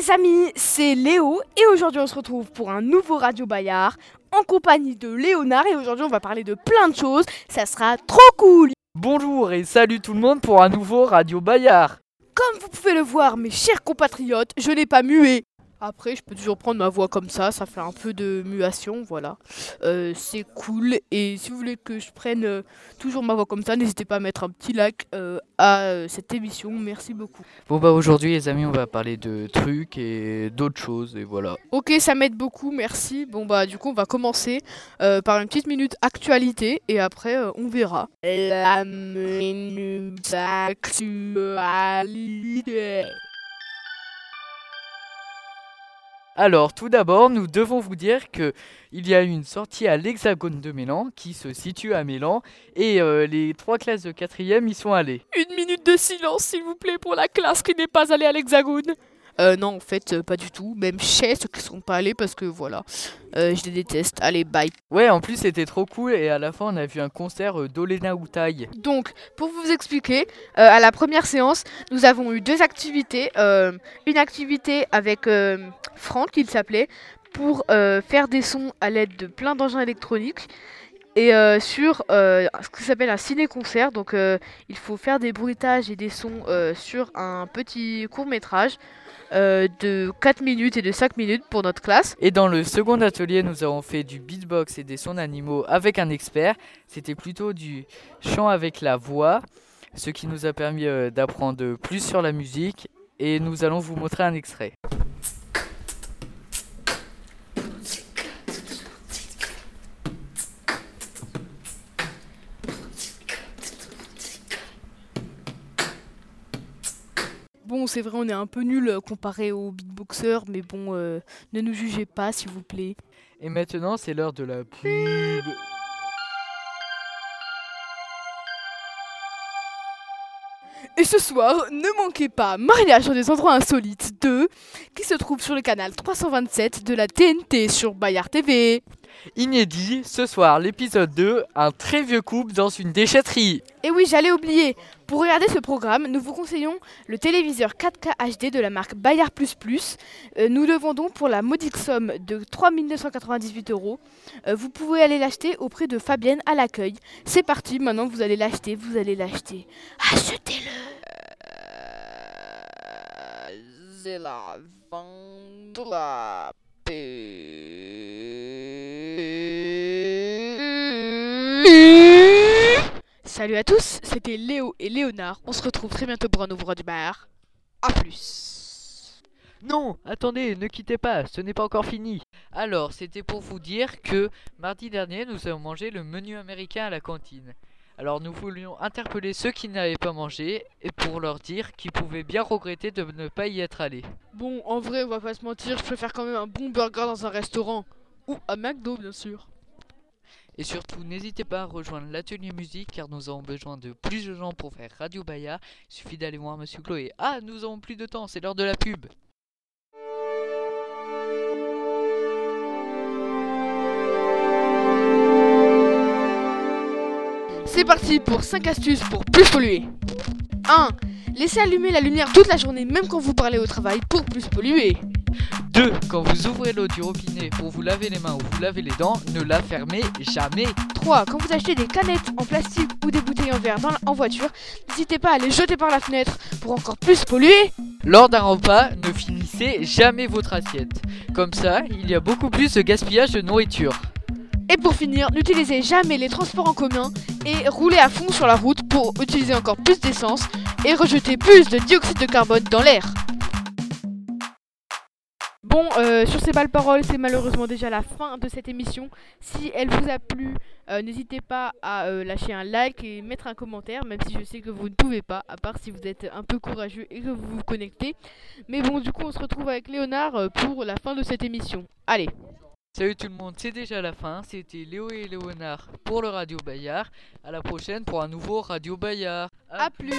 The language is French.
les amis, c'est Léo et aujourd'hui on se retrouve pour un nouveau Radio Bayard en compagnie de Léonard et aujourd'hui on va parler de plein de choses, ça sera trop cool. Bonjour et salut tout le monde pour un nouveau Radio Bayard. Comme vous pouvez le voir mes chers compatriotes, je n'ai pas mué après, je peux toujours prendre ma voix comme ça, ça fait un peu de muation, voilà. Euh, c'est cool. Et si vous voulez que je prenne euh, toujours ma voix comme ça, n'hésitez pas à mettre un petit like euh, à cette émission. Merci beaucoup. Bon bah aujourd'hui les amis, on va parler de trucs et d'autres choses et voilà. Ok, ça m'aide beaucoup, merci. Bon bah du coup, on va commencer par une petite minute actualité et après on verra. La minute actualité. Alors, tout d'abord, nous devons vous dire que il y a une sortie à l'Hexagone de Mélan qui se situe à Mélan et euh, les trois classes de quatrième y sont allées. Une minute de silence, s'il vous plaît, pour la classe qui n'est pas allée à l'Hexagone. Euh, non, en fait, euh, pas du tout. Même chez ceux qui sont pas allés parce que voilà, euh, je les déteste. Allez, bye. Ouais, en plus, c'était trop cool et à la fin, on a vu un concert d'Olena Outaï. Donc, pour vous expliquer, à la première séance, nous avons eu deux activités. une activité avec Franck, il s'appelait, pour faire des sons à l'aide de plein d'engins électroniques et sur ce qui s'appelle un ciné-concert. Donc il faut faire des bruitages et des sons sur un petit court métrage. Euh, de 4 minutes et de 5 minutes pour notre classe. Et dans le second atelier, nous avons fait du beatbox et des sons d'animaux avec un expert. C'était plutôt du chant avec la voix, ce qui nous a permis euh, d'apprendre plus sur la musique. Et nous allons vous montrer un extrait. Bon, c'est vrai, on est un peu nul euh, comparé aux beatboxers, mais bon, euh, ne nous jugez pas, s'il vous plaît. Et maintenant, c'est l'heure de la pub. Et ce soir, ne manquez pas Mariage dans des endroits insolites 2, qui se trouve sur le canal 327 de la TNT sur Bayard TV. Inédit, ce soir, l'épisode 2, un très vieux couple dans une déchetterie. Et oui, j'allais oublier. Pour regarder ce programme, nous vous conseillons le téléviseur 4K HD de la marque Bayard euh, nous le vendons pour la modique somme de 3 998 euros. Euh, vous pouvez aller l'acheter auprès de Fabienne à l'accueil. C'est parti, maintenant vous allez l'acheter, vous allez l'acheter. Achetez-le C'est la vente de la Salut à tous, c'était Léo et Léonard. On se retrouve très bientôt pour un nouveau du bar. A plus. Non, attendez, ne quittez pas, ce n'est pas encore fini. Alors, c'était pour vous dire que mardi dernier, nous avons mangé le menu américain à la cantine. Alors nous voulions interpeller ceux qui n'avaient pas mangé et pour leur dire qu'ils pouvaient bien regretter de ne pas y être allés. Bon, en vrai, on va pas se mentir, je préfère quand même un bon burger dans un restaurant. Ou à McDo, bien sûr. Et surtout, n'hésitez pas à rejoindre l'atelier musique car nous avons besoin de plus de gens pour faire Radio Baya. Il suffit d'aller voir Monsieur Chloé. Ah, nous avons plus de temps, c'est l'heure de la pub. C'est parti pour 5 astuces pour plus polluer. 1. Laissez allumer la lumière toute la journée même quand vous parlez au travail pour plus polluer. 2. Quand vous ouvrez l'eau du robinet pour vous laver les mains ou vous laver les dents, ne la fermez jamais. 3. Quand vous achetez des canettes en plastique ou des bouteilles en verre en voiture, n'hésitez pas à les jeter par la fenêtre pour encore plus polluer. Lors d'un repas, ne finissez jamais votre assiette. Comme ça, il y a beaucoup plus de gaspillage de nourriture. Et pour finir, n'utilisez jamais les transports en commun et roulez à fond sur la route pour utiliser encore plus d'essence et rejeter plus de dioxyde de carbone dans l'air. Bon, euh, sur ces belles paroles, c'est malheureusement déjà la fin de cette émission. Si elle vous a plu, euh, n'hésitez pas à euh, lâcher un like et mettre un commentaire, même si je sais que vous ne pouvez pas, à part si vous êtes un peu courageux et que vous vous connectez. Mais bon, du coup, on se retrouve avec Léonard pour la fin de cette émission. Allez Salut tout le monde, c'est déjà la fin. C'était Léo et Léonard pour le Radio Bayard. À la prochaine pour un nouveau Radio Bayard. A, plus